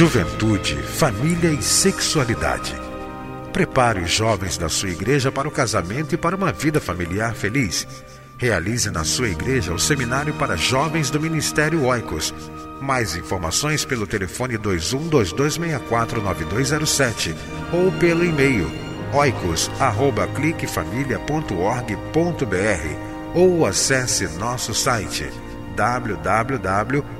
Juventude, Família e Sexualidade. Prepare os jovens da sua igreja para o casamento e para uma vida familiar feliz. Realize na sua igreja o seminário para jovens do Ministério Oicos. Mais informações pelo telefone 2122649207 ou pelo e-mail oicos@cliquefamilia.org.br ou acesse nosso site www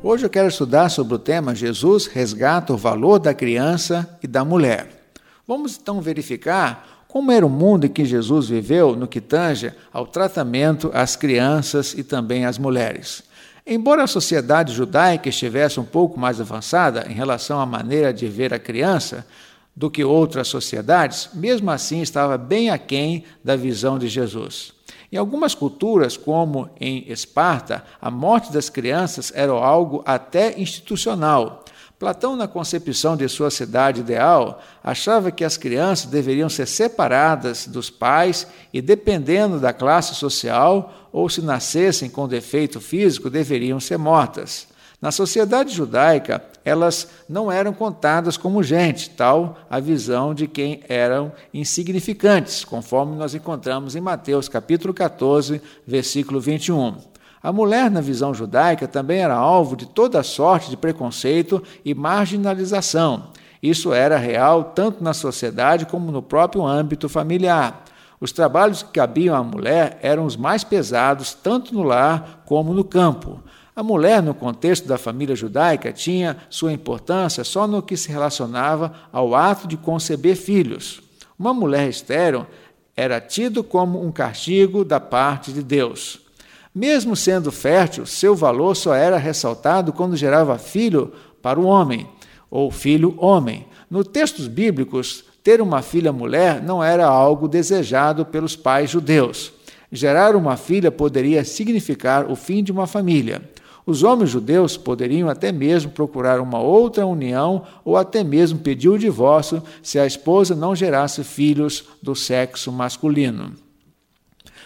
Hoje eu quero estudar sobre o tema Jesus resgata o valor da criança e da mulher. Vamos então verificar como era o mundo em que Jesus viveu no que tange ao tratamento às crianças e também às mulheres. Embora a sociedade judaica estivesse um pouco mais avançada em relação à maneira de ver a criança do que outras sociedades, mesmo assim estava bem aquém da visão de Jesus. Em algumas culturas, como em Esparta, a morte das crianças era algo até institucional. Platão, na concepção de sua cidade ideal, achava que as crianças deveriam ser separadas dos pais e, dependendo da classe social, ou se nascessem com defeito físico, deveriam ser mortas. Na sociedade judaica, elas não eram contadas como gente, tal a visão de quem eram insignificantes, conforme nós encontramos em Mateus capítulo 14, versículo 21. A mulher, na visão judaica, também era alvo de toda sorte de preconceito e marginalização. Isso era real tanto na sociedade como no próprio âmbito familiar. Os trabalhos que cabiam à mulher eram os mais pesados, tanto no lar como no campo. A mulher, no contexto da família judaica, tinha sua importância só no que se relacionava ao ato de conceber filhos. Uma mulher estéril era tido como um castigo da parte de Deus. Mesmo sendo fértil, seu valor só era ressaltado quando gerava filho para o homem, ou filho homem. Nos textos bíblicos, ter uma filha mulher não era algo desejado pelos pais judeus. Gerar uma filha poderia significar o fim de uma família. Os homens judeus poderiam até mesmo procurar uma outra união ou até mesmo pedir o divórcio se a esposa não gerasse filhos do sexo masculino.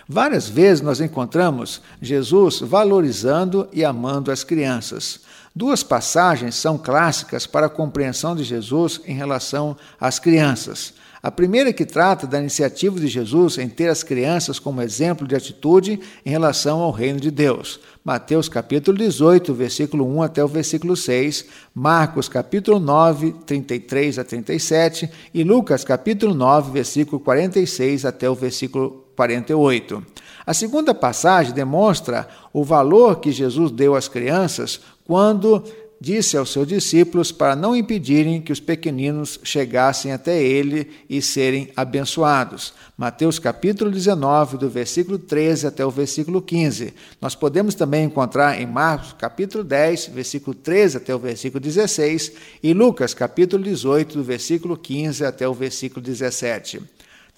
Várias vezes nós encontramos Jesus valorizando e amando as crianças. Duas passagens são clássicas para a compreensão de Jesus em relação às crianças. A primeira que trata da iniciativa de Jesus em ter as crianças como exemplo de atitude em relação ao reino de Deus. Mateus capítulo 18, versículo 1 até o versículo 6, Marcos capítulo 9, 33 a 37 e Lucas capítulo 9, versículo 46 até o versículo 48. A segunda passagem demonstra o valor que Jesus deu às crianças quando disse aos seus discípulos para não impedirem que os pequeninos chegassem até ele e serem abençoados. Mateus capítulo 19, do versículo 13 até o versículo 15. Nós podemos também encontrar em Marcos capítulo 10, versículo 13 até o versículo 16 e Lucas capítulo 18, do versículo 15 até o versículo 17.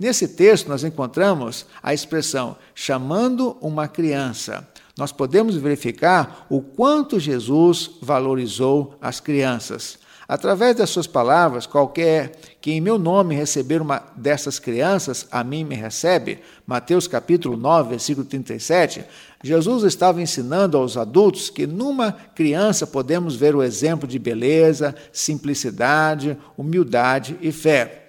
Nesse texto nós encontramos a expressão chamando uma criança nós podemos verificar o quanto Jesus valorizou as crianças. Através das suas palavras, qualquer que em meu nome receber uma dessas crianças, a mim me recebe. Mateus capítulo 9, versículo 37. Jesus estava ensinando aos adultos que numa criança podemos ver o exemplo de beleza, simplicidade, humildade e fé.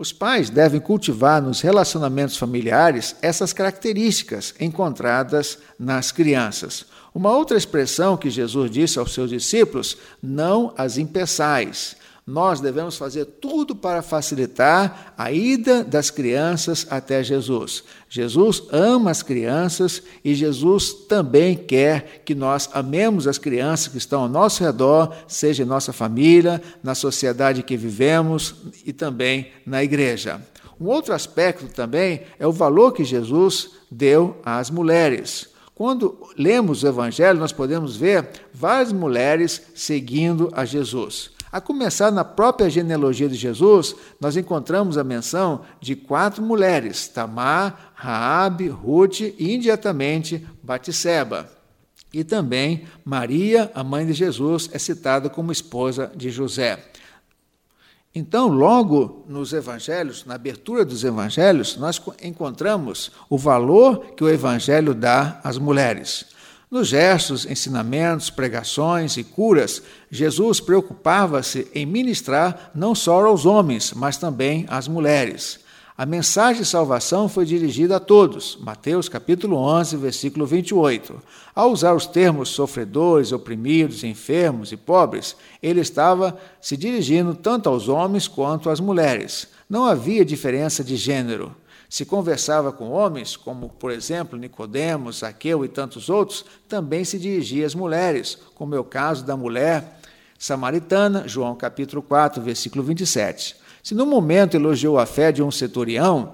Os pais devem cultivar nos relacionamentos familiares essas características encontradas nas crianças. Uma outra expressão que Jesus disse aos seus discípulos: não as impeçais. Nós devemos fazer tudo para facilitar a ida das crianças até Jesus. Jesus ama as crianças e Jesus também quer que nós amemos as crianças que estão ao nosso redor, seja em nossa família, na sociedade que vivemos e também na igreja. Um outro aspecto também é o valor que Jesus deu às mulheres. Quando lemos o Evangelho, nós podemos ver várias mulheres seguindo a Jesus. A começar na própria genealogia de Jesus, nós encontramos a menção de quatro mulheres: Tamar, Raabe, Ruth e imediatamente Batisseba. E também Maria, a mãe de Jesus, é citada como esposa de José. Então, logo nos evangelhos, na abertura dos evangelhos, nós encontramos o valor que o evangelho dá às mulheres. Nos gestos, ensinamentos, pregações e curas, Jesus preocupava-se em ministrar não só aos homens, mas também às mulheres. A mensagem de salvação foi dirigida a todos. Mateus capítulo 11, versículo 28. Ao usar os termos sofredores, oprimidos, enfermos e pobres, ele estava se dirigindo tanto aos homens quanto às mulheres. Não havia diferença de gênero. Se conversava com homens, como por exemplo Nicodemos, Zaqueu e tantos outros, também se dirigia às mulheres, como é o caso da mulher samaritana, João capítulo 4, versículo 27. Se no momento elogiou a fé de um centurião,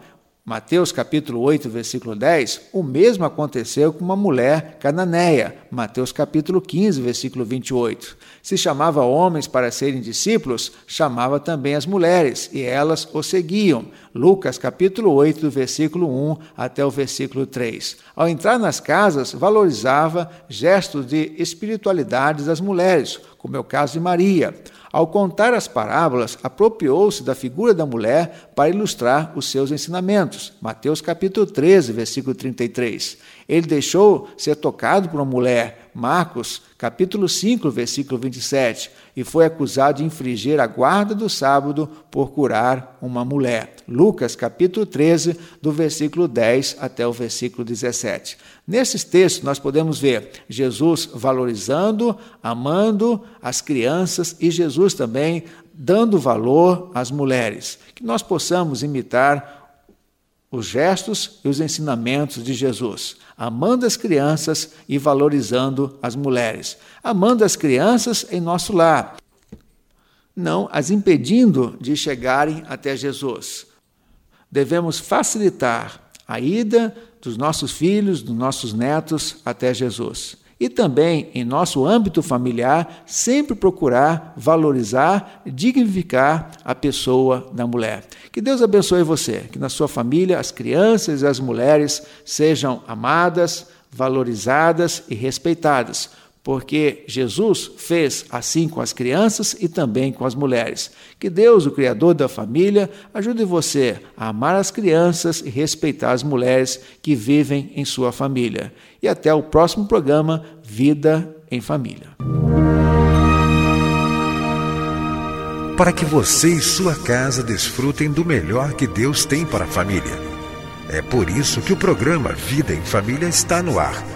Mateus capítulo 8, versículo 10, o mesmo aconteceu com uma mulher cananeia, Mateus capítulo 15, versículo 28. Se chamava homens para serem discípulos, chamava também as mulheres, e elas o seguiam. Lucas capítulo 8, do versículo 1 até o versículo 3. Ao entrar nas casas, valorizava gestos de espiritualidade das mulheres, como é o caso de Maria. Ao contar as parábolas, apropriou-se da figura da mulher para ilustrar os seus ensinamentos. Mateus capítulo 13, versículo 33. Ele deixou ser tocado por uma mulher. Marcos capítulo 5, versículo 27. E foi acusado de infringir a guarda do sábado por curar uma mulher. Lucas capítulo 13, do versículo 10 até o versículo 17. Nesses textos nós podemos ver Jesus valorizando, amando as crianças e Jesus também dando valor às mulheres. Que nós possamos imitar os gestos e os ensinamentos de Jesus, amando as crianças e valorizando as mulheres, amando as crianças em nosso lar, não as impedindo de chegarem até Jesus. Devemos facilitar a ida dos nossos filhos, dos nossos netos até Jesus. E também, em nosso âmbito familiar, sempre procurar valorizar, dignificar a pessoa da mulher. Que Deus abençoe você, que na sua família as crianças e as mulheres sejam amadas, valorizadas e respeitadas porque Jesus fez assim com as crianças e também com as mulheres. Que Deus, o Criador da família, ajude você a amar as crianças e respeitar as mulheres que vivem em sua família. E até o próximo programa Vida em Família. Para que você e sua casa desfrutem do melhor que Deus tem para a família. É por isso que o programa Vida em Família está no ar